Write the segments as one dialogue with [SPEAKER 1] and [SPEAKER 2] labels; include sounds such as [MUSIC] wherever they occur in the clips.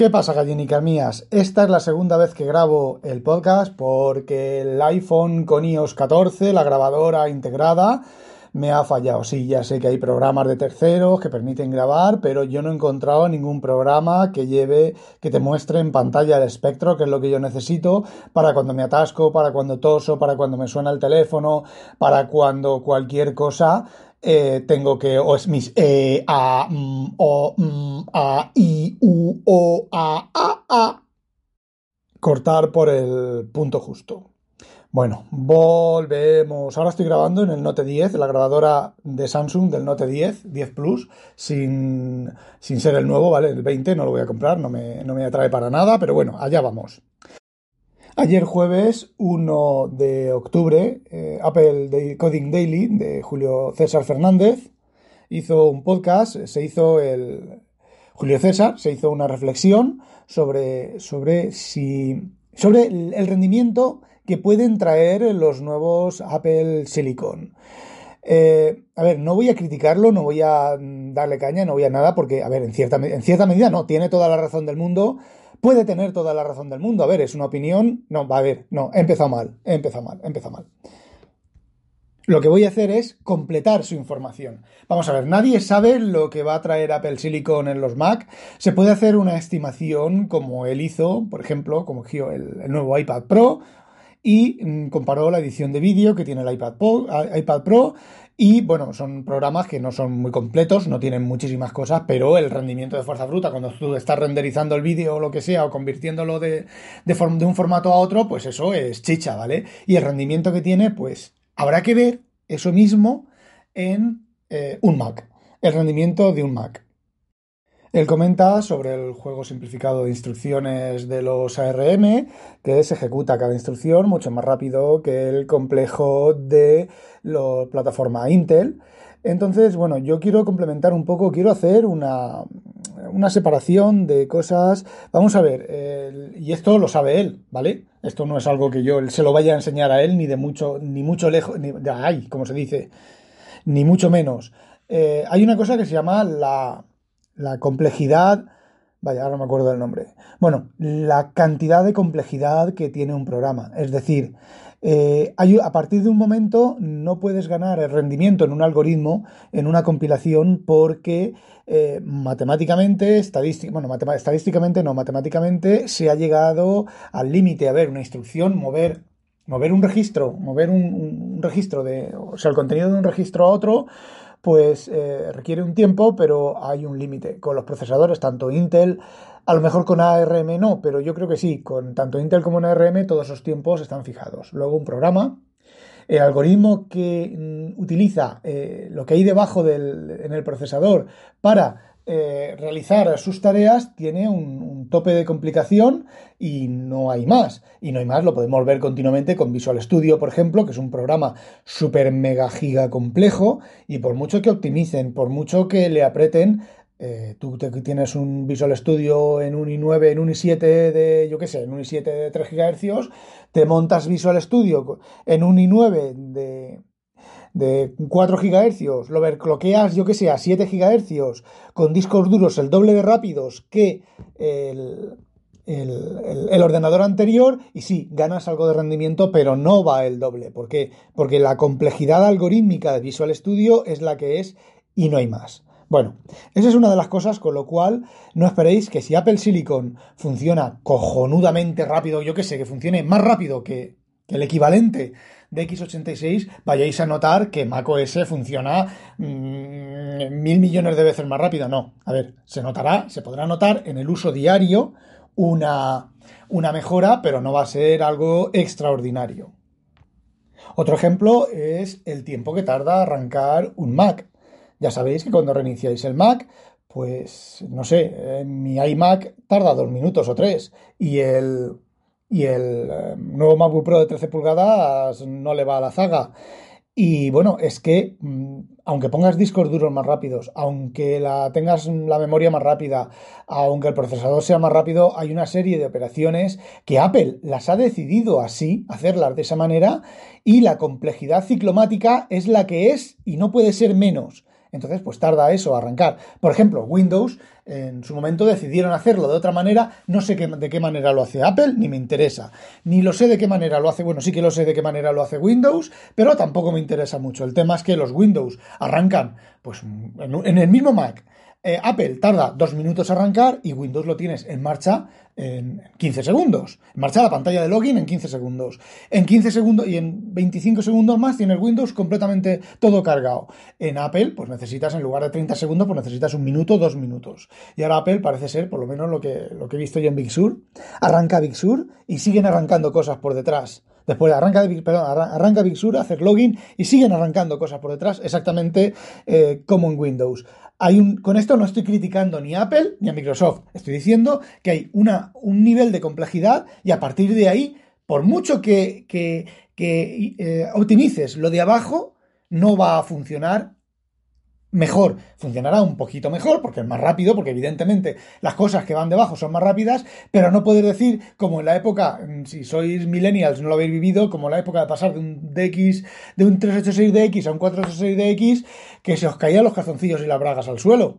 [SPEAKER 1] ¿Qué pasa, gallinicas mías? Esta es la segunda vez que grabo el podcast porque el iPhone con iOS 14, la grabadora integrada, me ha fallado. Sí, ya sé que hay programas de terceros que permiten grabar, pero yo no he encontrado ningún programa que lleve, que te muestre en pantalla el espectro, que es lo que yo necesito para cuando me atasco, para cuando toso, para cuando me suena el teléfono, para cuando cualquier cosa eh, tengo que, o es mis E, A, M, O, M, A, I, U, O, A, A, A, cortar por el punto justo. Bueno, volvemos. Ahora estoy grabando en el Note 10, la grabadora de Samsung del Note 10, 10 Plus, sin, sin ser el nuevo, ¿vale? El 20 no lo voy a comprar, no me, no me atrae para nada, pero bueno, allá vamos. Ayer jueves 1 de octubre, eh, Apple Coding Daily de Julio César Fernández hizo un podcast, se hizo el... Julio César se hizo una reflexión sobre, sobre si... sobre el rendimiento que pueden traer los nuevos Apple Silicon. Eh, a ver, no voy a criticarlo, no voy a darle caña, no voy a nada, porque, a ver, en cierta, en cierta medida no, tiene toda la razón del mundo, puede tener toda la razón del mundo. A ver, es una opinión. No, va a ver, no, he empezado mal, he empezado mal, he mal. Lo que voy a hacer es completar su información. Vamos a ver, nadie sabe lo que va a traer Apple Silicon en los Mac. Se puede hacer una estimación como él hizo, por ejemplo, como el nuevo iPad Pro, y mm, comparó la edición de vídeo que tiene el iPad Pro, y bueno, son programas que no son muy completos, no tienen muchísimas cosas, pero el rendimiento de fuerza bruta, cuando tú estás renderizando el vídeo o lo que sea, o convirtiéndolo de, de, de un formato a otro, pues eso es chicha, ¿vale? Y el rendimiento que tiene, pues habrá que ver eso mismo en eh, un Mac, el rendimiento de un Mac. Él comenta sobre el juego simplificado de instrucciones de los ARM, que se ejecuta cada instrucción mucho más rápido que el complejo de la plataforma Intel. Entonces, bueno, yo quiero complementar un poco, quiero hacer una, separación de cosas. Vamos a ver, y esto lo sabe él, ¿vale? Esto no es algo que yo se lo vaya a enseñar a él, ni de mucho, ni mucho lejos, ni de ay, como se dice, ni mucho menos. Eh, hay una cosa que se llama la la complejidad, vaya, ahora no me acuerdo del nombre. Bueno, la cantidad de complejidad que tiene un programa. Es decir, eh, a partir de un momento no puedes ganar el rendimiento en un algoritmo, en una compilación, porque eh, matemáticamente, bueno, estadísticamente no, matemáticamente se ha llegado al límite. A ver, una instrucción, mover mover un registro, mover un, un, registro de, o sea, el contenido de un registro a otro, pues eh, requiere un tiempo, pero hay un límite. Con los procesadores, tanto Intel, a lo mejor con ARM no, pero yo creo que sí, con tanto Intel como en ARM todos esos tiempos están fijados. Luego un programa, el algoritmo que mm, utiliza eh, lo que hay debajo del, en el procesador para eh, realizar sus tareas tiene un, tope de complicación y no hay más. Y no hay más, lo podemos ver continuamente con Visual Studio, por ejemplo, que es un programa súper mega giga complejo y por mucho que optimicen, por mucho que le apreten, eh, tú tienes un Visual Studio en un i9, en un i7 de, yo qué sé, en un i7 de 3 GHz, te montas Visual Studio en un i9 de de 4 GHz, lo overclockeas, yo que sé, a 7 GHz, con discos duros el doble de rápidos que el, el, ordenador anterior, y sí, ganas algo de rendimiento, pero no va el doble. ¿Por qué? Porque la complejidad algorítmica de Visual Studio es la que es y no hay más. Bueno, esa es una de las cosas con lo cual no esperéis que si Apple Silicon funciona cojonudamente rápido, yo que sé, que funcione más rápido que el equivalente de x86, vayáis a notar que macOS funciona mm, mil millones de veces más rápido. No, a ver, se notará, se podrá notar en el uso diario una, una mejora, pero no va a ser algo extraordinario. Otro ejemplo es el tiempo que tarda arrancar un Mac. Ya sabéis que cuando reiniciáis el Mac, pues no sé, mi iMac tarda dos minutos o tres y el y el eh, nuevo MacBook Pro de 13 pulgadas no le va a la zaga. Y bueno, es que mm, aunque pongas discos duros más rápidos, aunque la tengas la memoria más rápida, aunque el procesador sea más rápido, hay una serie de operaciones que Apple las ha decidido así, hacerlas de esa manera, y la complejidad ciclomática es la que es y no puede ser menos. Entonces, pues tarda eso a arrancar. Por ejemplo, Windows en su momento decidieron hacerlo de otra manera. No sé de qué manera lo hace Apple, ni me interesa. Ni lo sé de qué manera lo hace, bueno, sí que lo sé de qué manera lo hace Windows, pero tampoco me interesa mucho. El tema es que los Windows arrancan pues en el mismo Mac eh, Apple tarda dos minutos a arrancar y Windows lo tienes en marcha en 15 segundos. En marcha la pantalla de login en 15 segundos. En 15 segundos y en 25 segundos más tienes Windows completamente todo cargado. En Apple, pues necesitas, en lugar de 30 segundos, pues necesitas un minuto, dos minutos. Y ahora Apple parece ser, por lo menos lo que, lo que he visto yo en Big Sur, arranca Big Sur y siguen arrancando cosas por detrás. Después arranca, perdón, arranca Big Sur, hacer login y siguen arrancando cosas por detrás, exactamente eh, como en Windows con esto no estoy criticando ni a Apple ni a Microsoft. Estoy diciendo que hay una, un nivel de complejidad y a partir de ahí, por mucho que, que, eh, optimices lo de abajo, no va a funcionar mejor, funcionará un poquito mejor porque es más rápido, porque evidentemente las cosas que van debajo son más rápidas, pero no puedes decir como en la época, mm, si sois millennials no lo habéis vivido, como en la época de pasar de un DX, de un 386DX a un 486DX, que se os caían los calzoncillos y las bragas al suelo.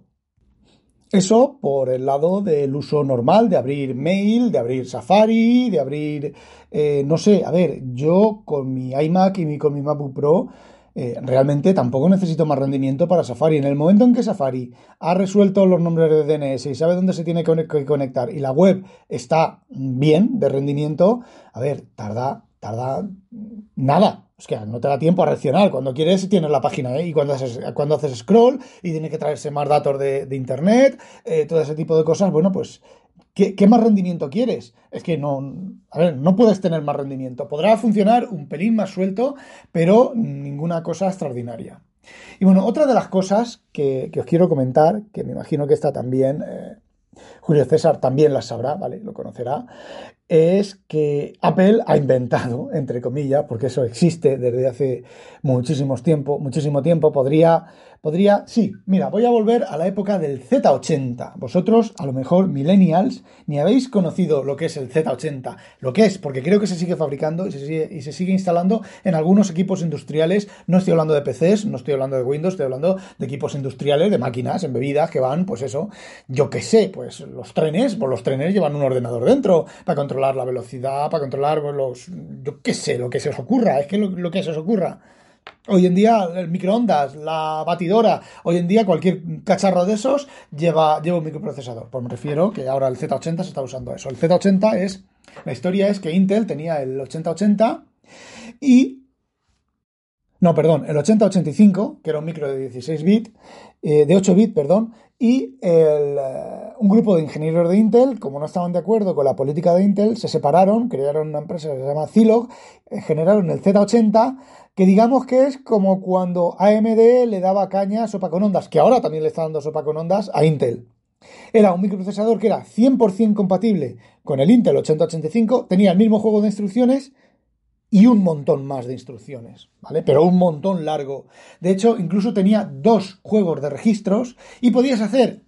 [SPEAKER 1] Eso por el lado del uso normal, de abrir mail, de abrir Safari, de abrir, eh, no sé, a ver, yo con mi iMac y con mi MacBook Pro, eh, realmente tampoco necesito más rendimiento para Safari. En el momento en que Safari ha resuelto los nombres de DNS y sabe dónde se tiene que conectar y la web está bien de rendimiento, a ver, tarda, tarda nada. Es que no te da tiempo a reaccionar. Cuando quieres tienes la página ¿eh? y cuando haces, cuando haces scroll y tiene que traerse más datos de, internet, eh, todo ese tipo de cosas, bueno, pues ¿Qué, más rendimiento quieres? Es que no, a ver, no puedes tener más rendimiento. Podrá funcionar un pelín más suelto, pero ninguna cosa extraordinaria. Y bueno, otra de las cosas que, os quiero comentar, que me imagino que está también, eh, Julio César también las sabrá, ¿vale? Lo conocerá, es que Apple ha inventado, entre comillas, porque eso existe desde hace muchísimos tiempo, muchísimo tiempo, podría podría, sí, mira, voy a volver a la época del Z80. Vosotros, a lo mejor, millennials, ni habéis conocido lo que es el Z80. Lo que es, porque creo que se sigue fabricando y se sigue, y se sigue instalando en algunos equipos industriales. No estoy hablando de PCs, no estoy hablando de Windows, estoy hablando de equipos industriales, de máquinas, en bebidas que van, pues eso, yo qué sé, pues los trenes, pues los trenes llevan un ordenador dentro para controlar la velocidad, para controlar pues, los, yo qué sé, lo que se os ocurra, es que lo, lo que se os ocurra. Hoy en día el microondas, la batidora, hoy en día cualquier cacharro de esos lleva, un microprocesador. Pues me refiero que ahora el Z80 se está usando eso. El Z80 es, la historia es que Intel tenía el 8080 y... No, perdón, el 8085, que era un micro de 16 bits, eh, de 8 bits, perdón, y eh, un grupo de ingenieros de Intel, como no estaban de acuerdo con la política de Intel, se separaron, crearon una empresa que se llama Zilog, eh, generaron el Z80, que digamos que es como cuando AMD le daba caña a sopa con ondas, que ahora también le está dando sopa con ondas a Intel. Era un microprocesador que era 100% compatible con el Intel 8085, tenía el mismo juego de instrucciones y un montón más de instrucciones, ¿vale? Pero un montón largo. De hecho, incluso tenía dos juegos de registros y podías hacer,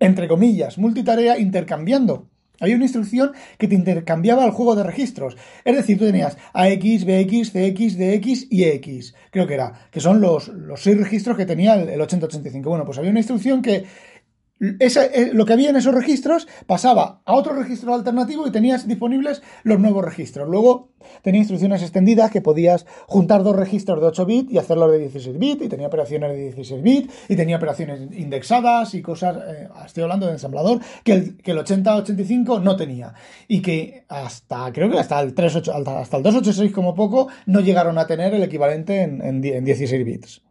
[SPEAKER 1] entre comillas, multitarea intercambiando. Había una instrucción que te intercambiaba el juego de registros. Es decir, tú tenías AX, BX, CX, DX y EX, creo que era, que son los, los seis registros que tenía el, el 8085. Bueno, pues había una instrucción que eh, lo que había en esos registros pasaba a otro registro alternativo y tenías disponibles los nuevos registros. Luego tenía instrucciones extendidas que podías juntar dos registros de 8 bits y hacerlos de 16 bits y tenía operaciones de 16 bits y tenía operaciones indexadas y cosas, eh, estoy hablando de ensamblador, que el, que el 8085 no tenía y que hasta, creo que hasta el 38, hasta el 286 como poco no llegaron a tener el equivalente en, en 16 bits.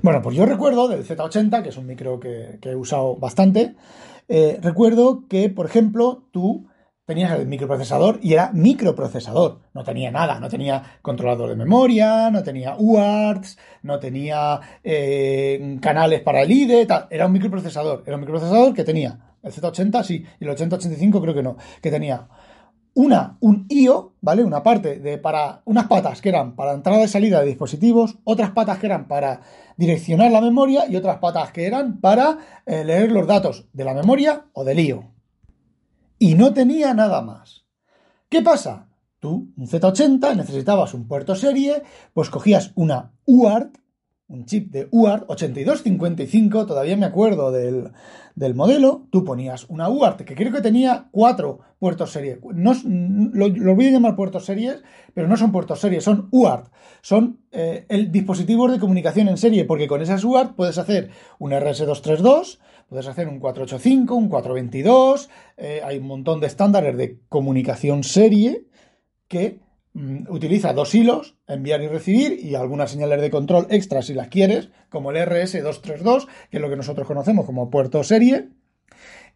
[SPEAKER 1] Bueno, pues yo recuerdo del Z80, que es un micro que, he usado bastante, eh, recuerdo que, por ejemplo, tú tenías el microprocesador y era microprocesador. No tenía nada, no tenía controlador de memoria, no tenía UARTs, no tenía eh, canales para el IDE, tal. Era un microprocesador. Era un microprocesador que tenía el Z80, sí, y el 8085 creo que no, que tenía una, un IO, ¿vale? Una parte de para unas patas que eran para entrada y salida de dispositivos, otras patas que eran para direccionar la memoria y otras patas que eran para eh, leer los datos de la memoria o del IO. Y no tenía nada más. ¿Qué pasa? Tú, un Z80, necesitabas un puerto serie, pues cogías una UART, un chip de UART 8255, todavía me acuerdo del, modelo, tú ponías una UART que creo que tenía cuatro puertos serie. No, lo, voy a llamar puertos series, pero no son puertos serie, son UART. Son eh, el dispositivo de comunicación en serie, porque con esas UART puedes hacer un RS232, puedes hacer un 485, un 422, eh, hay un montón de estándares de comunicación serie que utiliza dos hilos, enviar y recibir, y algunas señales de control extras si las quieres, como el RS232, que es lo que nosotros conocemos como puerto serie,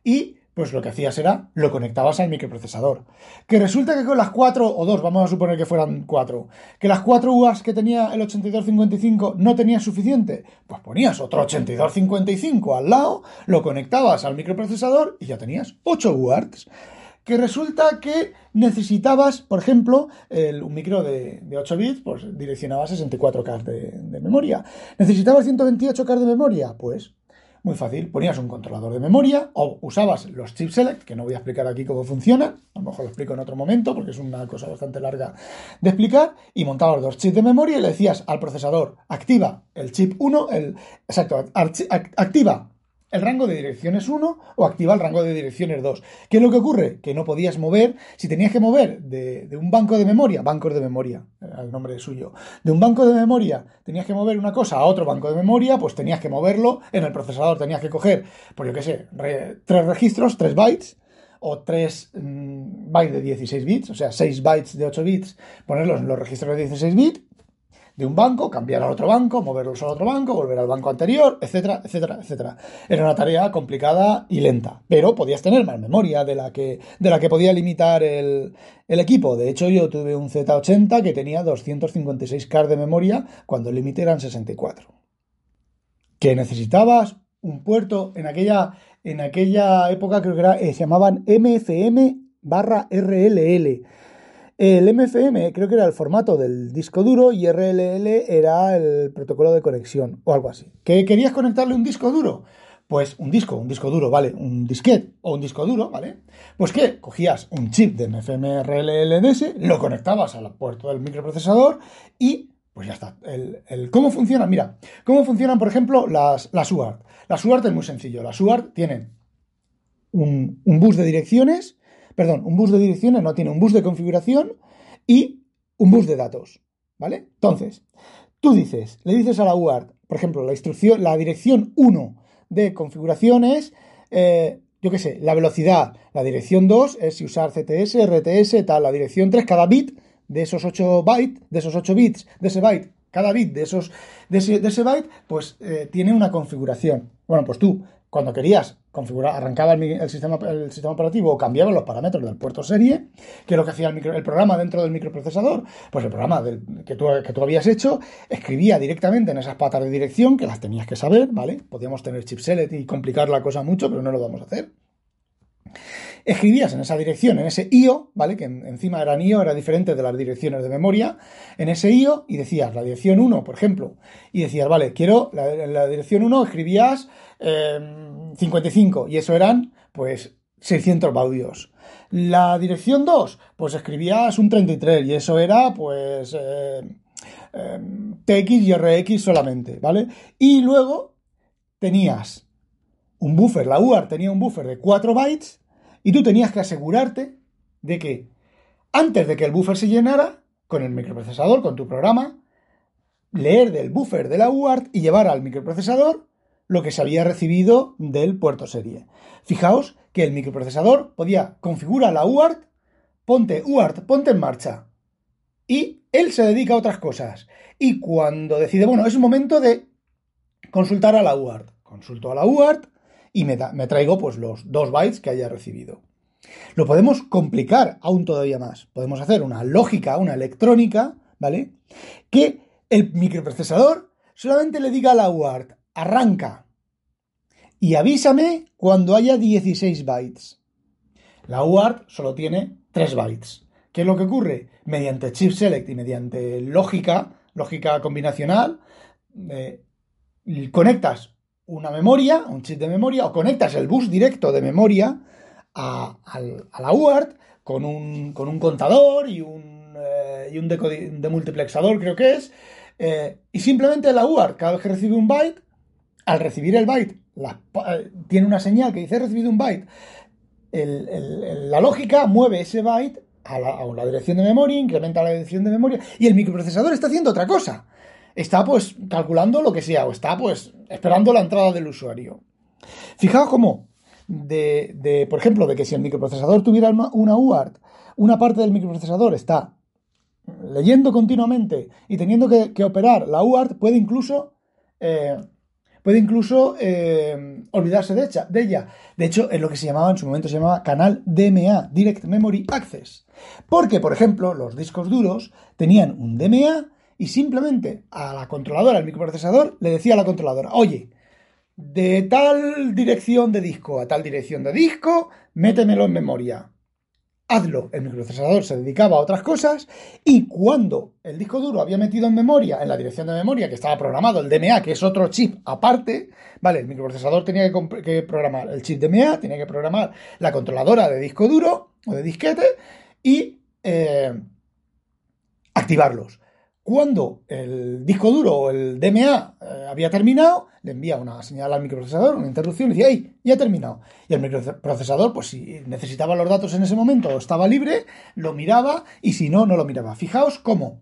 [SPEAKER 1] y pues lo que hacías era lo conectabas al microprocesador. Que resulta que con las cuatro o dos, vamos a suponer que fueran cuatro, que las cuatro UARTs que tenía el 8255 no tenía suficiente, pues ponías otro 8255 al lado, lo conectabas al microprocesador y ya tenías 8 UARTs que resulta que necesitabas, por ejemplo, un micro de, 8 bits, pues direccionaba 64K de, de memoria. ¿Necesitabas 128K de memoria? Pues muy fácil, ponías un controlador de memoria o usabas los chip select, que no voy a explicar aquí cómo funciona, a lo mejor lo explico en otro momento porque es una cosa bastante larga de explicar, y montabas dos chips de memoria y le decías al procesador, activa el chip 1, el, exacto, activa el rango de direcciones 1 o activa el rango de direcciones 2. ¿Qué es lo que ocurre? Que no podías mover, si tenías que mover de, un banco de memoria, bancos de memoria, el nombre suyo, de un banco de memoria tenías que mover una cosa a otro banco de memoria, pues tenías que moverlo en el procesador, tenías que coger, por yo qué sé, tres registros, tres bytes, o tres mm, bytes de 16 bits, o sea, 6 bytes de 8 bits, ponerlos en los registros de 16 bits de un banco, cambiar al otro banco, moverlos al otro banco, volver al banco anterior, etcétera, etcétera, etcétera. Era una tarea complicada y lenta, pero podías tener más memoria de la que, de la que podía limitar el, equipo. De hecho, yo tuve un Z80 que tenía 256K de memoria cuando el límite eran 64. ¿Que necesitabas un puerto en aquella, en aquella época creo que era, eh, se llamaban MFM barra RLL el MFM creo que era el formato del disco duro y RLL era el protocolo de conexión o algo así. ¿Qué querías conectarle un disco duro? Pues un disco, un disco duro, ¿vale? Un disquete o un disco duro, ¿vale? Pues que cogías un chip de MFM RLLDS, lo conectabas al puerto del microprocesador y pues ya está. El, ¿Cómo funciona? Mira, ¿cómo funcionan, por ejemplo, las, las UART? Las UART es muy sencillo. Las UART tienen un bus de direcciones perdón, un bus de direcciones no tiene un bus de configuración y un bus de datos, ¿vale? Entonces, tú dices, le dices a la UART, por ejemplo, la instrucción, la dirección 1 de configuración es, eh, yo qué sé, la velocidad, la dirección 2 es si usar CTS, RTS, tal, la dirección 3, cada bit de esos 8 bytes, de esos 8 bits, de ese byte, cada bit de esos de ese, byte, pues eh, tiene una configuración. Bueno, pues tú cuando querías configurar, arrancaba el, sistema, operativo o cambiaba los parámetros del puerto serie, que es lo que hacía el, programa dentro del microprocesador, pues el programa que, tú, que tú habías hecho escribía directamente en esas patas de dirección, que las tenías que saber, ¿vale? Podíamos tener chip select y complicar la cosa mucho, pero no lo vamos a hacer. Escribías en esa dirección, en ese IO, ¿vale? Que encima era IO, era diferente de las direcciones de memoria, en ese IO y decías la dirección 1, por ejemplo, y decías, vale, quiero la, la dirección 1, escribías 55 em, y eso eran pues 600 baudios. La dirección 2, pues escribías un 33 y eso era pues em, em, TX y RX solamente, ¿vale? Y luego tenías un buffer, la UART tenía un buffer de 4 bytes y tú tenías que asegurarte de que antes de que el buffer se llenara, con el microprocesador, con tu programa, leer del buffer de la UART y llevar al microprocesador lo que se había recibido del puerto serie. Fijaos que el microprocesador podía configurar la UART, ponte UART, ponte en marcha. Y él se dedica a otras cosas. Y cuando decide, bueno, es momento de consultar a la UART. Consulto a la UART y me, traigo pues los dos bytes que haya recibido. Lo podemos complicar aún todavía más. Podemos hacer una lógica, una electrónica, ¿vale? Que el microprocesador solamente le diga a la UART, arranca y avísame cuando haya 16 bytes. La UART solo tiene 3 bytes. ¿Qué es lo que ocurre? Mediante chip select y mediante lógica, lógica combinacional, eh, conectas una memoria, un chip de memoria, o conectas el bus directo de memoria a, la UART con un, contador y un, eh, y un demultiplexador, creo que es, Eh, y simplemente la UART, cada vez que recibe un byte, al recibir el byte, eh, tiene una señal que dice he recibido un byte. la lógica mueve ese byte a la, dirección de memoria, incrementa la dirección de memoria, y el microprocesador está haciendo otra cosa. Está pues calculando lo que sea, o está pues esperando la entrada del usuario. Fijaos cómo, de, por ejemplo, de que si el microprocesador tuviera una, UART, una parte del microprocesador está leyendo continuamente y teniendo que, operar la UART, puede incluso eh, puede incluso eh, olvidarse de, de, ella. De hecho, es lo que se llamaba en su momento, se llamaba canal DMA, Direct Memory Access. Porque, por ejemplo, los discos duros tenían un DMA y simplemente a la controladora, al microprocesador, le decía a la controladora, oye, de tal dirección de disco a tal dirección de disco, métemelo en memoria hazlo. El microprocesador se dedicaba a otras cosas y cuando el disco duro había metido en memoria, en la dirección de memoria que estaba programado, el DMA, que es otro chip aparte, ¿vale? El microprocesador tenía que, programar el chip DMA, tenía que programar la controladora de disco duro o de disquete y eh, activarlos. Cuando el disco duro o el DMA eh, había terminado, le envía una señal al microprocesador, una interrupción, y dice, ¡ay! Ya ha terminado. Y el microprocesador, pues si necesitaba los datos en ese momento o estaba libre, lo miraba y si no, no lo miraba. Fijaos cómo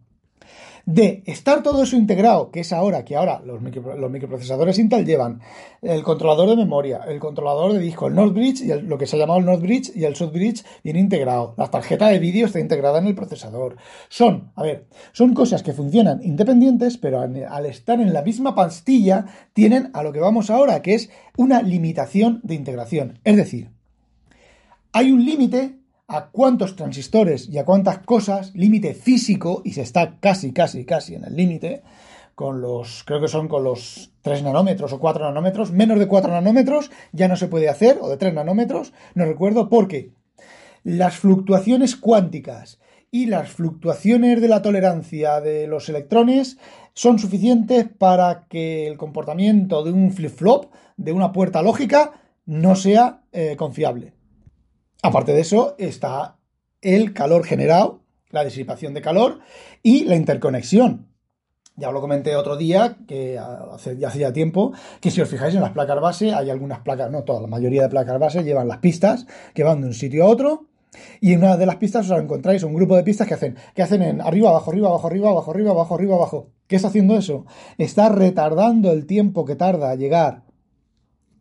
[SPEAKER 1] de estar todo eso integrado, que es ahora, que ahora los, microprocesadores Intel llevan el controlador de memoria, el controlador de disco, el North Bridge, y lo que se ha llamado el North Bridge y el South Bridge viene integrado. La tarjeta de vídeo está integrada en el procesador. Son, a ver, son cosas que funcionan independientes, pero al estar en la misma pastilla, tienen a lo que vamos ahora, que es una limitación de integración. Es decir, hay un límite a cuántos transistores y a cuántas cosas, límite físico, y se está casi, casi, casi en el límite, con los, creo que son con los 3 nanómetros o 4 nanómetros, menos de 4 nanómetros ya no se puede hacer, o de 3 nanómetros, no recuerdo, porque las fluctuaciones cuánticas y las fluctuaciones de la tolerancia de los electrones son suficientes para que el comportamiento de un flip-flop, de una puerta lógica, no sea eh, confiable. Aparte de eso está el calor generado, la disipación de calor y la interconexión. Ya lo comenté otro día, que hace, ya hacía tiempo, que si os fijáis en las placas base, hay algunas placas, no todas, la mayoría de placas base llevan las pistas que van de un sitio a otro. Y en una de las pistas os encontráis un grupo de pistas que hacen, que hacen en arriba, abajo, arriba, abajo, arriba, abajo, arriba, abajo, arriba, abajo. ¿Qué está haciendo eso? Está retardando el tiempo que tarda a llegar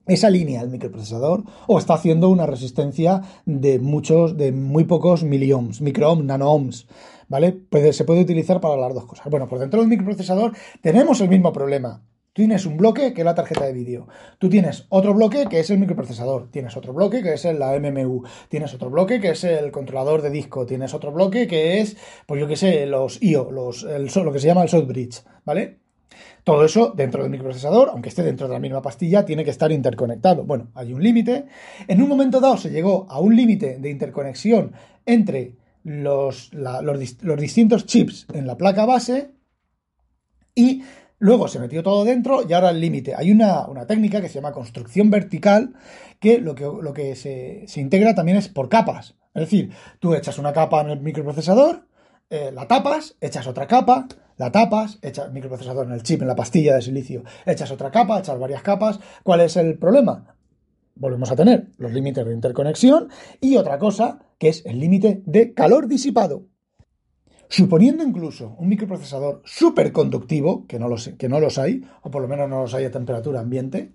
[SPEAKER 1] esa línea del microprocesador o está haciendo una resistencia de muchos, de muy pocos miliohms, microohms, nanoohms, ¿vale? se puede utilizar para las dos cosas. Bueno, por dentro del microprocesador tenemos el mismo problema. Tú tienes un bloque que es la tarjeta de vídeo. Tú tienes otro bloque que es el microprocesador. Tienes otro bloque que es la MMU. Tienes otro bloque que es el controlador de disco. Tienes otro bloque que es, pues yo qué sé, los IO, los, lo que se llama el South Bridge, ¿vale? Todo eso dentro del microprocesador, aunque esté dentro de la misma pastilla, tiene que estar interconectado. Bueno, hay un límite. En un momento dado se llegó a un límite de interconexión entre los, distintos chips en la placa base y luego se metió todo dentro y ahora el límite. Hay una, técnica que se llama construcción vertical que lo que, lo que se, integra también es por capas. Es decir, tú echas una capa en el microprocesador, eh, la tapas, echas otra capa, la tapas, echas microprocesador en el chip, en la pastilla de silicio, echas otra capa, echas varias capas. ¿Cuál es el problema? Volvemos a tener los límites de interconexión y otra cosa que es el límite de calor disipado. Suponiendo incluso un microprocesador superconductivo, que no, los, que no los hay, o por lo menos no los hay a temperatura ambiente,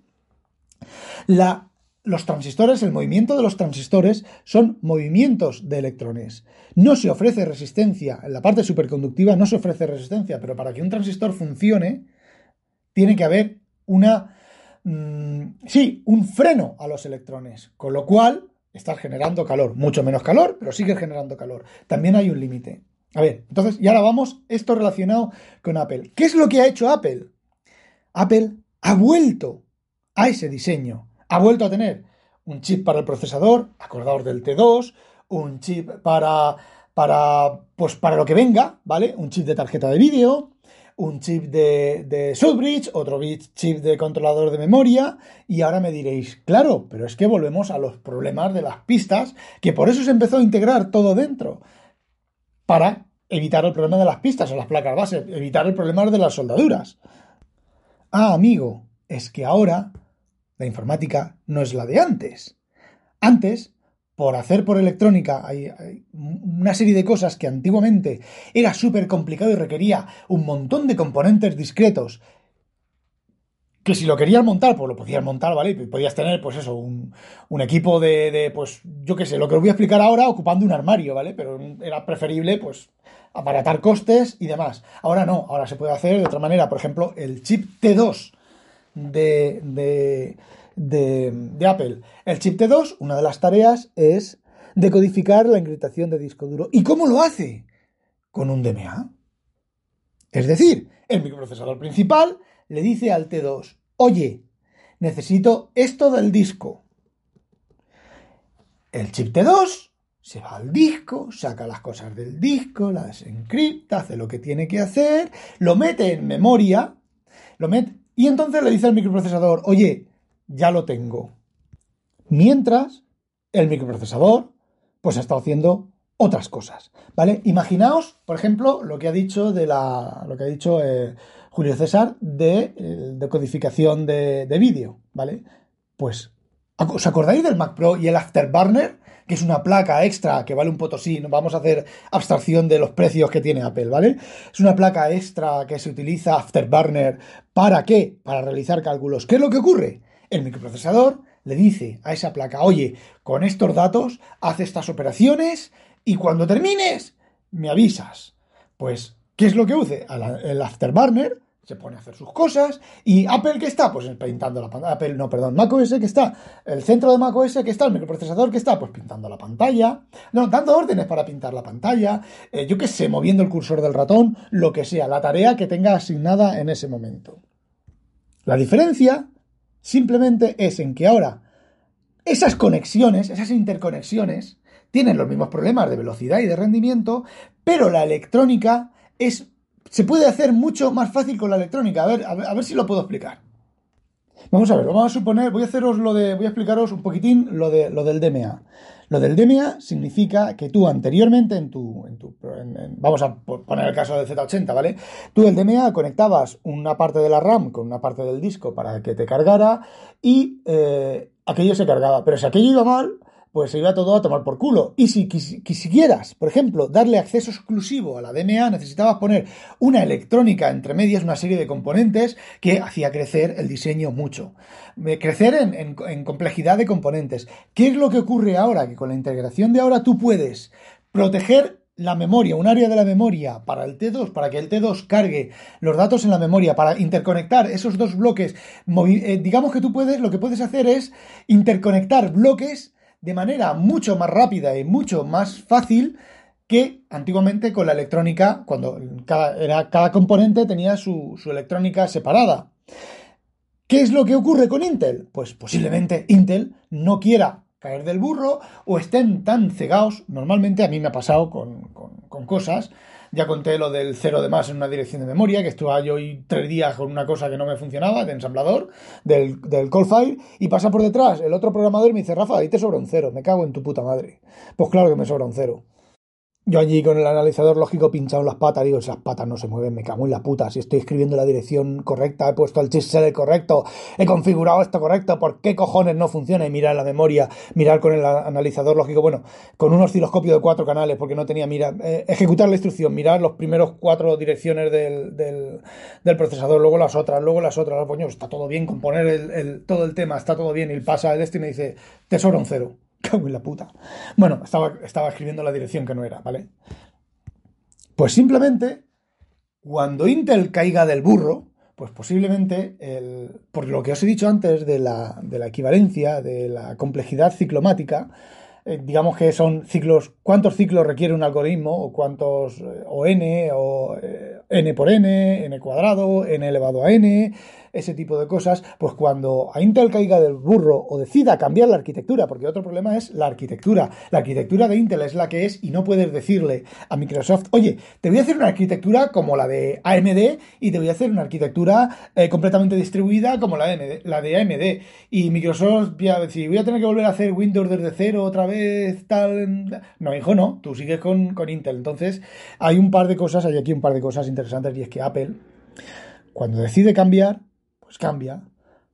[SPEAKER 1] la los transistores, el movimiento de los transistores son movimientos de electrones. No se ofrece resistencia, en la parte superconductiva no se ofrece resistencia, pero para que un transistor funcione, tiene que haber una... Mm, sí, un freno a los electrones, con lo cual estás generando calor, mucho menos calor, pero sigue generando calor. También hay un límite. A ver, entonces, y ahora vamos, esto relacionado con Apple. ¿Qué es lo que ha hecho Apple? Apple ha vuelto a ese diseño ha vuelto a tener un chip para el procesador, acordaos del T2, un chip para, para, pues para lo que venga, ¿vale? Un chip de tarjeta de vídeo, un chip de, de otro chip de controlador de memoria, y ahora me diréis, claro, pero es que volvemos a los problemas de las pistas, que por eso se empezó a integrar todo dentro, para evitar el problema de las pistas o las placas base, evitar el problema de las soldaduras. Ah, amigo, es que ahora la informática no es la de antes. Antes, por hacer por electrónica, hay, una serie de cosas que antiguamente era súper complicado y requería un montón de componentes discretos. Que si lo querías montar, pues lo podías montar, ¿vale? podías tener, pues eso, un, equipo de, de, pues, yo qué sé, lo que os voy a explicar ahora ocupando un armario, ¿vale? Pero era preferible, pues, aparatar costes y demás. Ahora no, ahora se puede hacer de otra manera. Por ejemplo, el chip T2 de, de, Apple. El chip T2, una de las tareas es decodificar la encriptación de disco duro. ¿Y cómo lo hace? Con un DMA. Es decir, el microprocesador principal le dice al T2, oye, necesito esto del disco. El chip T2 se va al disco, saca las cosas del disco, las encripta, hace lo que tiene que hacer, lo mete en memoria, lo mete, y entonces le dice al microprocesador, oye, ya lo tengo. Mientras, el microprocesador, pues ha estado haciendo otras cosas, ¿vale? Imaginaos, por ejemplo, lo que ha dicho de la, lo que ha dicho eh, Julio César de eh, decodificación de, de vídeo, ¿vale? Pues, ¿os acordáis del Mac Pro y el Afterburner? que es una placa extra que vale un potosí, vamos a hacer abstracción de los precios que tiene Apple, ¿vale? Es una placa extra que se utiliza Afterburner ¿para qué? Para realizar cálculos. ¿Qué es lo que ocurre? El microprocesador le dice a esa placa, oye, con estos datos haz estas operaciones y cuando termines me avisas. Pues, ¿qué es lo que hace? El Afterburner se pone a hacer sus cosas. ¿Y Apple qué está? Pues pintando la pantalla. Apple, no, perdón, macOS que está. El centro de macOS que está, el microprocesador que está, pues pintando la pantalla. No, dando órdenes para pintar la pantalla. Eh, yo qué sé, moviendo el cursor del ratón, lo que sea, la tarea que tenga asignada en ese momento. La diferencia simplemente es en que ahora esas conexiones, esas interconexiones, tienen los mismos problemas de velocidad y de rendimiento, pero la electrónica es se puede hacer mucho más fácil con la electrónica. A ver, a ver, si lo puedo explicar. Vamos a ver, vamos a suponer, voy a haceros lo de, voy a explicaros un poquitín lo de lo del DMA. Lo del DMA significa que tú anteriormente en tu, en tu vamos a poner el caso del Z80, ¿vale? Tú el DMA conectabas una parte de la RAM con una parte del disco para que te cargara y eh, aquello se cargaba. Pero si aquello iba mal, pues se iba todo a tomar por culo. Y si quisieras, por ejemplo, darle acceso exclusivo a la DMA, necesitabas poner una electrónica entre medias, una serie de componentes que hacía crecer el diseño mucho. Crecer en, en complejidad de componentes. ¿Qué es lo que ocurre ahora? Que con la integración de ahora tú puedes proteger la memoria, un área de la memoria para el T2, para que el T2 cargue los datos en la memoria, para interconectar esos dos bloques. Eh, digamos que tú puedes, lo que puedes hacer es interconectar bloques de manera mucho más rápida y mucho más fácil que antiguamente con la electrónica, cuando cada, cada componente tenía su, su electrónica separada. ¿Qué es lo que ocurre con Intel? Pues posiblemente Intel no quiera caer del burro o estén tan cegados. Normalmente a mí me ha pasado con, con cosas ya conté lo del cero de más en una dirección de memoria, que estuve yo hoy tres días con una cosa que no me funcionaba, de ensamblador, del, del call file, y pasa por detrás el otro programador y me dice, Rafa, ahí te sobra un cero, me cago en tu puta madre. Pues claro que me sobra un cero. Yo allí con el analizador lógico pinchado en las patas, digo, esas patas no se mueven, me cago en la puta. Si estoy escribiendo la dirección correcta, he puesto el chipset correcto, he configurado esto correcto, ¿por qué cojones no funciona? Y mirar la memoria, mirar con el analizador lógico, bueno, con un osciloscopio de cuatro canales, porque no tenía mira, eh, ejecutar la instrucción, mirar los primeros cuatro direcciones del, del, procesador, luego las otras, luego las otras, coño, está todo bien, componer el, todo el tema, está todo bien, y pasa el este y me dice, te un cero. Cago en la puta. Bueno, estaba, estaba escribiendo la dirección que no era, ¿vale? Pues simplemente, cuando Intel caiga del burro, pues posiblemente, el, por lo que os he dicho antes de la, de la equivalencia, de la complejidad ciclomática, eh, digamos que son ciclos, cuántos ciclos requiere un algoritmo, o cuántos, eh, o n, o eh, n por n, n cuadrado, n elevado a n, ese tipo de cosas, pues cuando a Intel caiga del burro o decida cambiar la arquitectura, porque otro problema es la arquitectura. La arquitectura de Intel es la que es y no puedes decirle a Microsoft, oye, te voy a hacer una arquitectura como la de AMD y te voy a hacer una arquitectura eh, completamente distribuida como la de, AMD, la de AMD. Y Microsoft voy a decir, voy a tener que volver a hacer Windows desde cero otra vez, tal. No, hijo, no, tú sigues con, con Intel. Entonces, hay un par de cosas, hay aquí un par de cosas interesantes y es que Apple, cuando decide cambiar, pues cambia.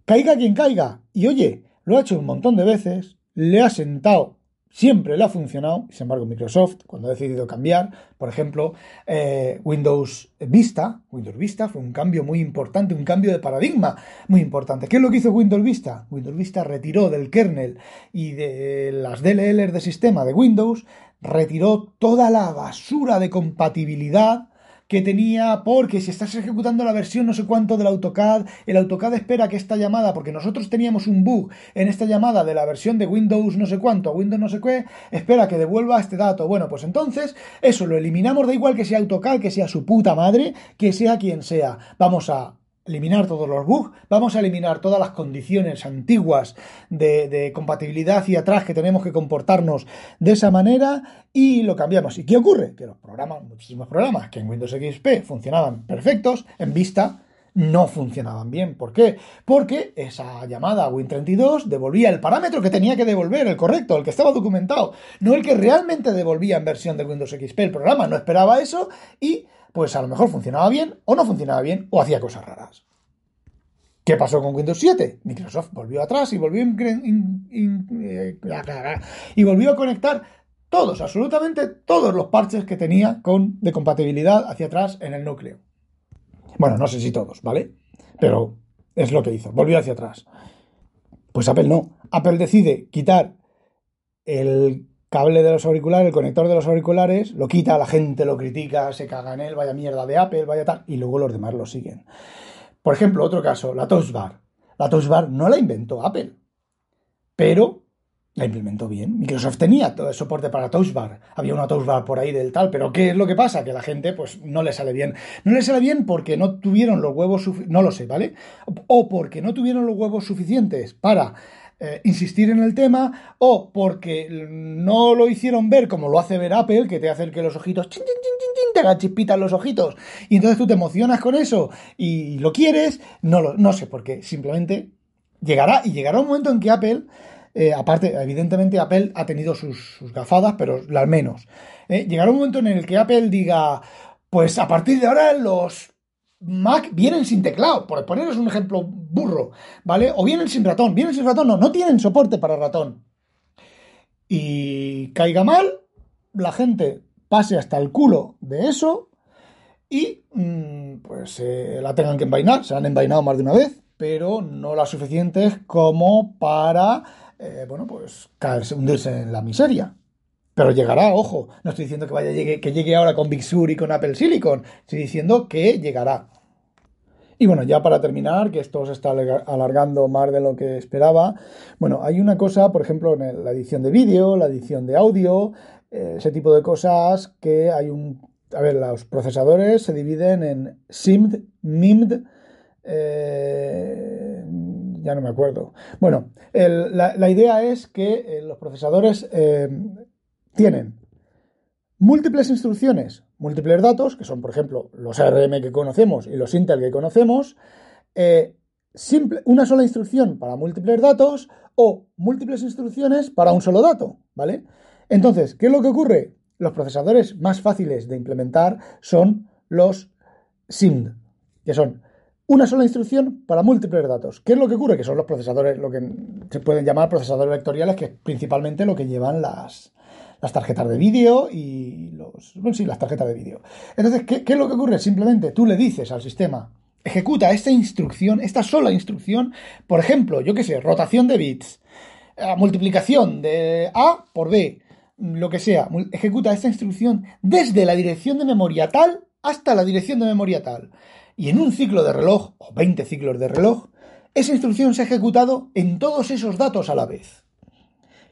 [SPEAKER 1] Caiga quien caiga. Y oye, lo ha hecho un montón de veces, le ha sentado siempre le ha funcionado, sin embargo Microsoft, cuando ha decidido cambiar, por ejemplo, eh, Windows Vista, Windows Vista fue un cambio muy importante, un cambio de paradigma muy importante. ¿Qué es lo que hizo Windows Vista? Windows Vista retiró del kernel y de las DLLs de sistema de Windows, retiró toda la basura de compatibilidad que tenía, porque si estás ejecutando la versión no sé cuánto del AutoCAD, el AutoCAD espera que esta llamada, porque nosotros teníamos un bug en esta llamada de la versión de Windows no sé cuánto Windows no sé qué, espera que devuelva este dato. Bueno, pues entonces eso lo eliminamos, da igual que sea AutoCAD, que sea su puta madre, que sea quien sea. Vamos a eliminar todos los bugs, vamos a eliminar todas las condiciones antiguas de, compatibilidad hacia atrás que tenemos que comportarnos de esa manera y lo cambiamos. ¿Y qué ocurre? Que los programas, muchísimos programas que en Windows XP funcionaban perfectos, en Vista no funcionaban bien. ¿Por qué? Porque esa llamada Win32 devolvía el parámetro que tenía que devolver, el correcto, el que estaba documentado, no el que realmente devolvía en versión de Windows XP. El programa no esperaba eso y pues a lo mejor funcionaba bien o no funcionaba bien o hacía cosas raras. ¿Qué pasó con Windows 7? Microsoft volvió atrás y volvió, eh, y volvió a conectar todos, absolutamente todos los parches que tenía con, de compatibilidad hacia atrás en el núcleo. Bueno, no sé si todos, ¿vale? Pero es lo que hizo, volvió hacia atrás. Pues Apple no. Apple decide quitar el cable de los auriculares, el conector de los auriculares, lo quita, la gente lo critica, se caga en él, vaya mierda de Apple, vaya tal, y luego los demás lo siguen. Por ejemplo, otro caso, la Touch Bar. La Touch Bar no la inventó Apple, pero la implementó bien. Microsoft tenía todo el soporte para Touch Bar. Había una Touch Bar por ahí del tal, pero ¿qué es lo que pasa? Que la gente pues no le sale bien. No le sale bien porque no tuvieron los huevos no lo sé, ¿vale? O porque no tuvieron los huevos suficientes para eh, insistir en el tema o porque no lo hicieron ver como lo hace ver Apple, que te hace que los ojitos te hagan los ojitos y entonces tú te emocionas con eso y lo quieres, no, lo, no sé por qué, simplemente llegará y llegará un momento en que Apple, eh, aparte, evidentemente Apple ha tenido sus, gafadas, pero las menos. Eh, llegará un momento en el que Apple diga, pues a partir de ahora los Mac vienen sin teclado, por poneros un ejemplo burro, ¿vale? O vienen sin ratón, vienen sin ratón, no, no tienen soporte para ratón. Y caiga mal, la gente pase hasta el culo de eso y mm, pues eh, la tengan que envainar, se han envainado más de una vez, pero no las suficientes como para, eh, bueno, pues caerse, hundirse en la miseria. Pero llegará, ojo, no estoy diciendo que vaya llegue, que llegue ahora con Big Sur y con Apple Silicon, estoy diciendo que llegará. Y bueno, ya para terminar, que esto se está alargando más de lo que esperaba, bueno, hay una cosa, por ejemplo, en la edición de vídeo, la edición de audio, eh, ese tipo de cosas que hay un... A ver, los procesadores se dividen en SIMD, MIMD, eh, ya no me acuerdo. Bueno, la, idea es que eh, los procesadores tienen múltiples instrucciones, múltiples datos, que son, por ejemplo, los ARM que conocemos y los Intel que conocemos, eh, simple, una sola instrucción para múltiples datos o múltiples instrucciones para un solo dato, ¿vale? Entonces, ¿qué es lo que ocurre? Los procesadores más fáciles de implementar son los SIMD, que son una sola instrucción para múltiples datos. ¿Qué es lo que ocurre? Que son los procesadores, lo que se pueden llamar procesadores vectoriales, que es principalmente lo que llevan las, las tarjetas de vídeo y los. Bueno, sí, las tarjetas de vídeo. Entonces, ¿qué, es lo que ocurre? Simplemente tú le dices al sistema, ejecuta esta instrucción, esta sola instrucción, por ejemplo, yo qué sé, rotación de bits, eh, multiplicación de A por B, lo que sea, ejecuta esta instrucción desde la dirección de memoria tal hasta la dirección de memoria tal. Y en un ciclo de reloj, o 20 ciclos de reloj, esa instrucción se ha ejecutado en todos esos datos a la vez.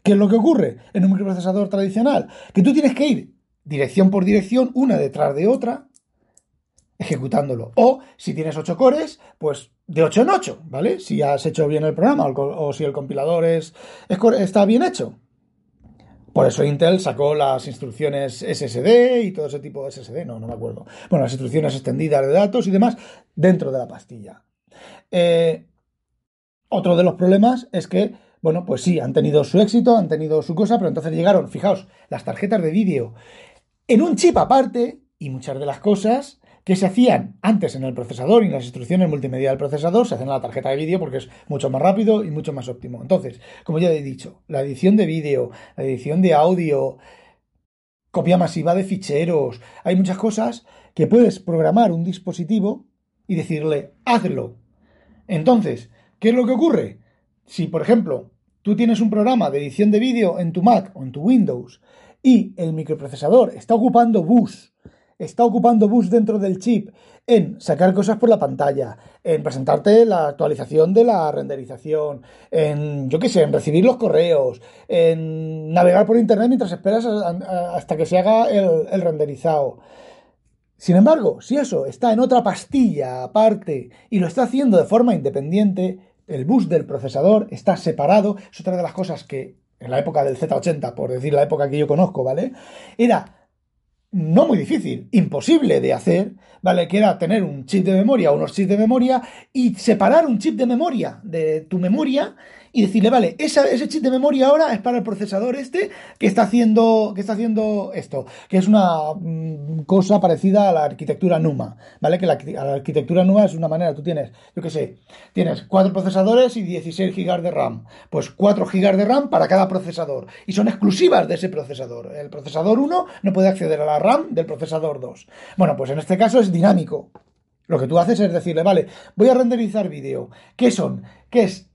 [SPEAKER 1] ¿Qué es lo que ocurre en un microprocesador tradicional? Que tú tienes que ir dirección por dirección, una detrás de otra, ejecutándolo. O si tienes 8 cores, pues de 8 en 8, ¿vale? Si has hecho bien el programa o, si el compilador es, está bien hecho. Por eso Intel sacó las instrucciones SSD y todo ese tipo de SSD, no, no me acuerdo. Bueno, las instrucciones extendidas de datos y demás dentro de la pastilla. Eh, otro de los problemas es que, bueno, pues sí, han tenido su éxito, han tenido su cosa, pero entonces llegaron, fijaos, las tarjetas de vídeo en un chip aparte y muchas de las cosas que se hacían antes en el procesador y las instrucciones multimedia del procesador se hacen en la tarjeta de vídeo porque es mucho más rápido y mucho más óptimo. Entonces, como ya he dicho, la edición de vídeo, la edición de audio, copia masiva de ficheros, hay muchas cosas que puedes programar un dispositivo y decirle, hazlo. Entonces, ¿qué es lo que ocurre? Si, por ejemplo, tú tienes un programa de edición de vídeo en tu Mac o en tu Windows y el microprocesador está ocupando bus está ocupando bus dentro del chip en sacar cosas por la pantalla, en presentarte la actualización de la renderización, en, yo qué sé, en recibir los correos, en navegar por internet mientras esperas hasta que se haga el, el renderizado. Sin embargo, si eso está en otra pastilla aparte y lo está haciendo de forma independiente, el bus del procesador está separado, es otra de las cosas que en la época del Z80, por decir la época que yo conozco, ¿vale? Era no muy difícil, imposible de hacer, ¿vale? Que era tener un chip de memoria unos chips de memoria y separar un chip de memoria de tu memoria y decirle, vale, ese chip de memoria ahora es para el procesador este que está haciendo, que está haciendo esto, que es una mm, cosa parecida a la arquitectura NUMA, ¿vale? Que la, arquitectura NUMA es una manera, tú tienes, yo qué sé, tienes cuatro procesadores y 16 GB de RAM, pues 4 GB de RAM para cada procesador y son exclusivas de ese procesador. El procesador 1 no puede acceder a la RAM del procesador 2. Bueno, pues en este caso es dinámico. Lo que tú haces es decirle, vale, voy a renderizar vídeo. ¿Qué son? ¿Qué es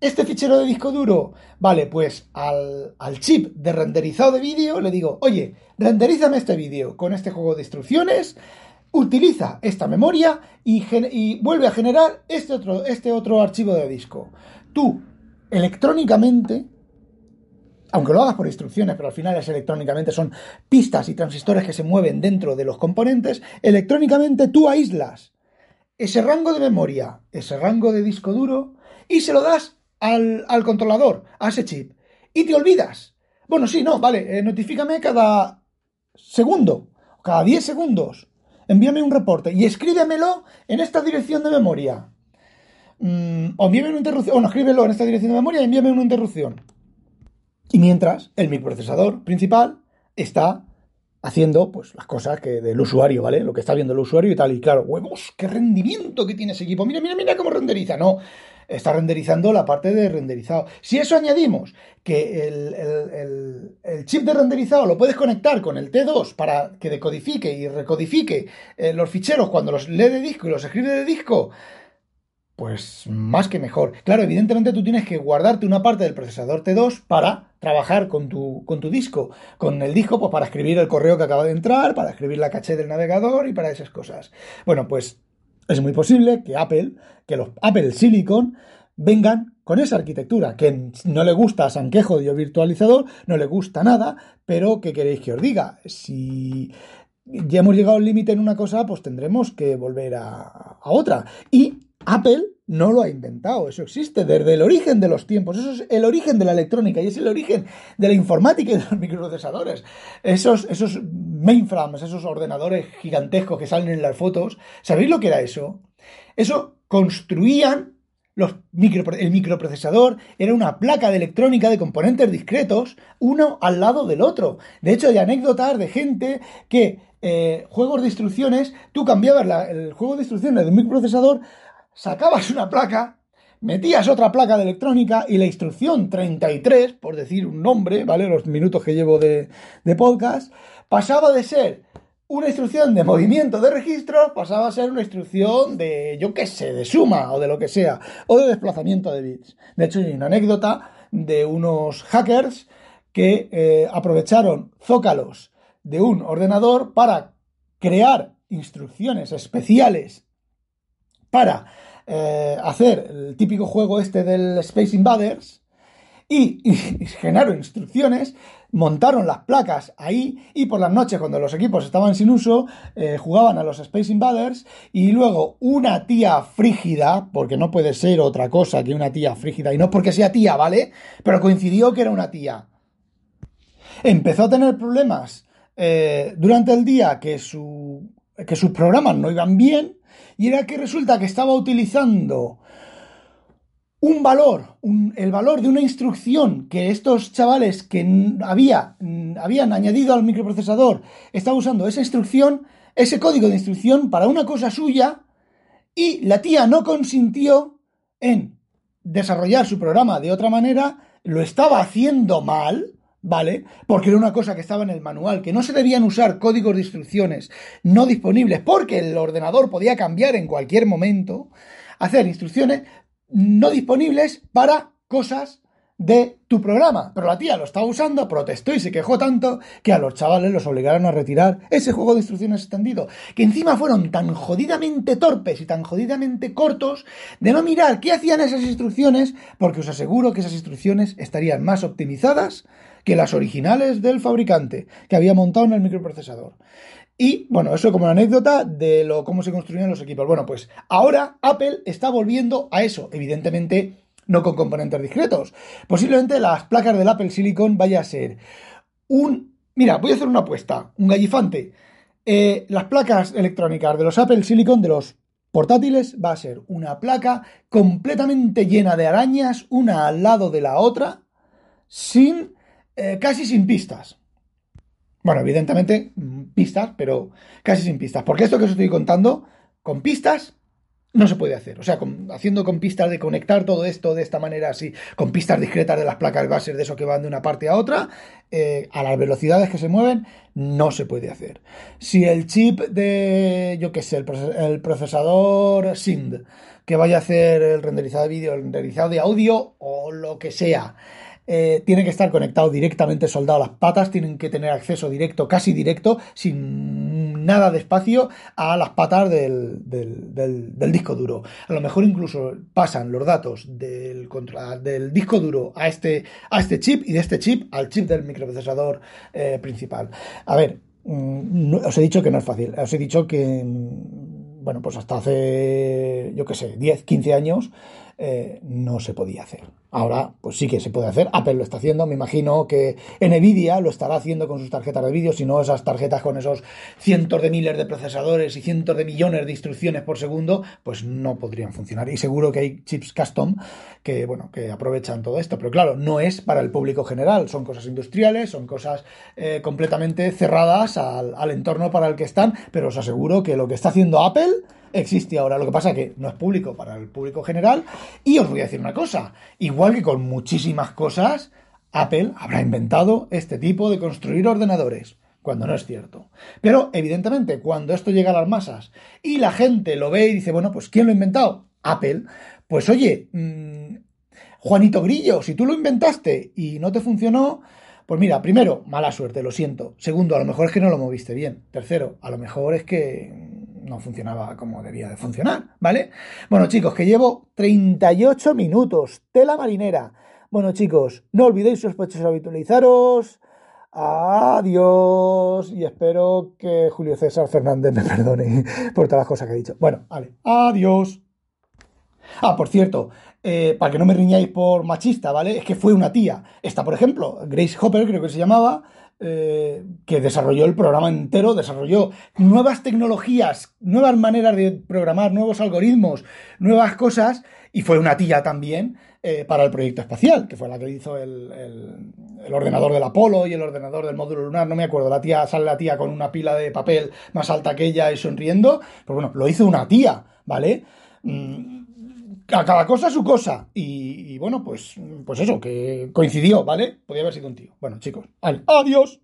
[SPEAKER 1] este fichero de disco duro, vale, pues al, chip de renderizado de vídeo le digo, oye, renderízame este vídeo con este juego de instrucciones, utiliza esta memoria y, vuelve a generar este otro, este otro archivo de disco. Tú, electrónicamente, aunque lo hagas por instrucciones, pero al final es electrónicamente, son pistas y transistores que se mueven dentro de los componentes, electrónicamente tú aíslas ese rango de memoria, ese rango de disco duro, y se lo das al, controlador, a ese chip, y te olvidas. Bueno, sí, no, vale, eh, notifícame cada segundo, cada 10 segundos. Envíame un reporte y escríbemelo en esta dirección de memoria. Mm, o envíame una interrupción, o no, escríbelo en esta dirección de memoria y envíame una interrupción. Y mientras, el microprocesador principal está haciendo pues las cosas que del usuario, ¿vale? Lo que está viendo el usuario y tal. Y claro, huevos, qué rendimiento que tiene ese equipo. Mira, mira, mira cómo renderiza. No, está renderizando la parte de renderizado. Si eso añadimos que el, chip de renderizado lo puedes conectar con el T2 para que decodifique y recodifique eh, los ficheros cuando los lee de disco y los escribe de disco, pues más que mejor. Claro, evidentemente tú tienes que guardarte una parte del procesador T2 para trabajar con tu, con tu disco. Con el disco, pues para escribir el correo que acaba de entrar, para escribir la caché del navegador y para esas cosas. Bueno, pues es muy posible que Apple, que los Apple Silicon vengan con esa arquitectura, que no le gusta a Sanquejo de virtualizador, no le gusta nada, pero ¿qué queréis que os diga? Si ya hemos llegado al límite en una cosa, pues tendremos que volver a, a otra. Y Apple no lo ha inventado, eso existe desde el origen de los tiempos, eso es el origen de la electrónica y es el origen de la informática y de los microprocesadores. Esos, esos mainframes, esos ordenadores gigantescos que salen en las fotos, ¿sabéis lo que era eso? Eso construían los el microprocesador, era una placa de electrónica de componentes discretos, uno al lado del otro. De hecho, hay anécdotas de gente que eh, juegos de instrucciones, tú cambiabas el juego de instrucciones del microprocesador sacabas una placa, metías otra placa de electrónica y la instrucción 33, por decir un nombre, ¿vale? Los minutos que llevo de, podcast, pasaba de ser una instrucción de movimiento de registros, pasaba a ser una instrucción de, yo qué sé, de suma o de lo que sea, o de desplazamiento de bits. De hecho, hay una anécdota de unos hackers que eh, aprovecharon zócalos de un ordenador para crear instrucciones especiales para eh, hacer el típico juego este del Space Invaders y, [LAUGHS] generaron instrucciones, montaron las placas ahí y por las noches cuando los equipos estaban sin uso eh, jugaban a los Space Invaders y luego una tía frígida, porque no puede ser otra cosa que una tía frígida y no es porque sea tía, ¿vale? Pero coincidió que era una tía. Empezó a tener problemas eh, durante el día que, su, que sus programas no iban bien y era que resulta que estaba utilizando un valor, el valor de una instrucción que estos chavales que había, habían añadido al microprocesador estaban usando esa instrucción, ese código de instrucción para una cosa suya y la tía no consintió en desarrollar su programa de otra manera, lo estaba haciendo mal, ¿vale? Porque era una cosa que estaba en el manual, que no se debían usar códigos de instrucciones no disponibles porque el ordenador podía cambiar en cualquier momento, hacer instrucciones no disponibles para cosas de tu programa. Pero la tía lo estaba usando, protestó y se quejó tanto que a los chavales los obligaron a retirar ese juego de instrucciones extendido. Que encima fueron tan jodidamente torpes y tan jodidamente cortos de no mirar qué hacían esas instrucciones, porque os aseguro que esas instrucciones estarían más optimizadas que las originales del fabricante que había montado en el microprocesador. Y bueno, eso como una anécdota de lo, cómo se construían los equipos. Bueno, pues ahora Apple está volviendo a eso, evidentemente no con componentes discretos. Posiblemente las placas del Apple Silicon vaya a ser un... Mira, voy a hacer una apuesta, un gallifante. Eh, las placas electrónicas de los Apple Silicon, de los portátiles, va a ser una placa completamente llena de arañas, una al lado de la otra, sin... Eh, casi sin pistas. Bueno, evidentemente mm, pistas, pero casi sin pistas. Porque esto que os estoy contando, con pistas, no se puede hacer. O sea, haciendo con pistas de conectar todo esto de esta manera así, con pistas discretas de las placas base de eso que van de una parte a otra, eh, a las velocidades que se mueven, no se puede hacer. Si el chip de, yo qué sé, el, procesador SIND, que vaya a hacer el renderizado de vídeo, el renderizado de audio o lo que sea, eh, tiene que estar conectado directamente soldado a las patas, tienen que tener acceso directo, casi directo, sin nada de espacio a las patas del, disco duro. A lo mejor incluso pasan los datos del, del disco duro a este, a este chip y de este chip al chip del microprocesador eh, principal. A ver, mm, os he dicho que no es fácil, os he dicho que, mm, bueno, pues hasta hace, yo qué sé, 10, 15 años, eh, no se podía hacer. Ahora, pues sí que se puede hacer. Apple lo está haciendo. Me imagino que Nvidia lo estará haciendo con sus tarjetas de vídeo, si no esas tarjetas con esos cientos de miles de procesadores y cientos de millones de instrucciones por segundo, pues no podrían funcionar. Y seguro que hay chips custom que, bueno, que aprovechan todo esto. Pero claro, no es para el público general. Son cosas industriales, son cosas eh, completamente cerradas al, al entorno para el que están. Pero os aseguro que lo que está haciendo Apple existe ahora. Lo que pasa es que no es público para el público general. Y os voy a decir una cosa, igual que con muchísimas cosas, Apple habrá inventado este tipo de construir ordenadores, cuando no es cierto. Pero evidentemente, cuando esto llega a las masas y la gente lo ve y dice, bueno, pues ¿quién lo ha inventado? Apple. Pues oye, mm, Juanito Grillo, si tú lo inventaste y no te funcionó, pues mira, primero, mala suerte, lo siento. Segundo, a lo mejor es que no lo moviste bien. Tercero, a lo mejor es que no funcionaba como debía de funcionar, ¿vale? Bueno, chicos, que llevo 38 minutos, tela marinera. Bueno, chicos, no olvidéis sospechosos habitualizaros. Adiós. Y espero que Julio César Fernández me perdone por todas las cosas que he dicho. Bueno, vale. Adiós. Ah, por cierto, eh, para que no me riñáis por machista, ¿vale? Es que fue una tía. Esta, por ejemplo, Grace Hopper, creo que se llamaba, eh, que desarrolló el programa entero, desarrolló nuevas tecnologías, nuevas maneras de programar, nuevos algoritmos, nuevas cosas, y fue una tía también eh, para el proyecto espacial, que fue la que hizo el, ordenador del Apolo y el ordenador del módulo lunar, no me acuerdo, la tía, sale la tía con una pila de papel más alta que ella y sonriendo, pues bueno, lo hizo una tía, ¿vale? Mm, a cada cosa su cosa. Y, bueno, pues, pues eso, que coincidió, ¿vale? Podía haber sido un tío. Bueno, chicos, adiós.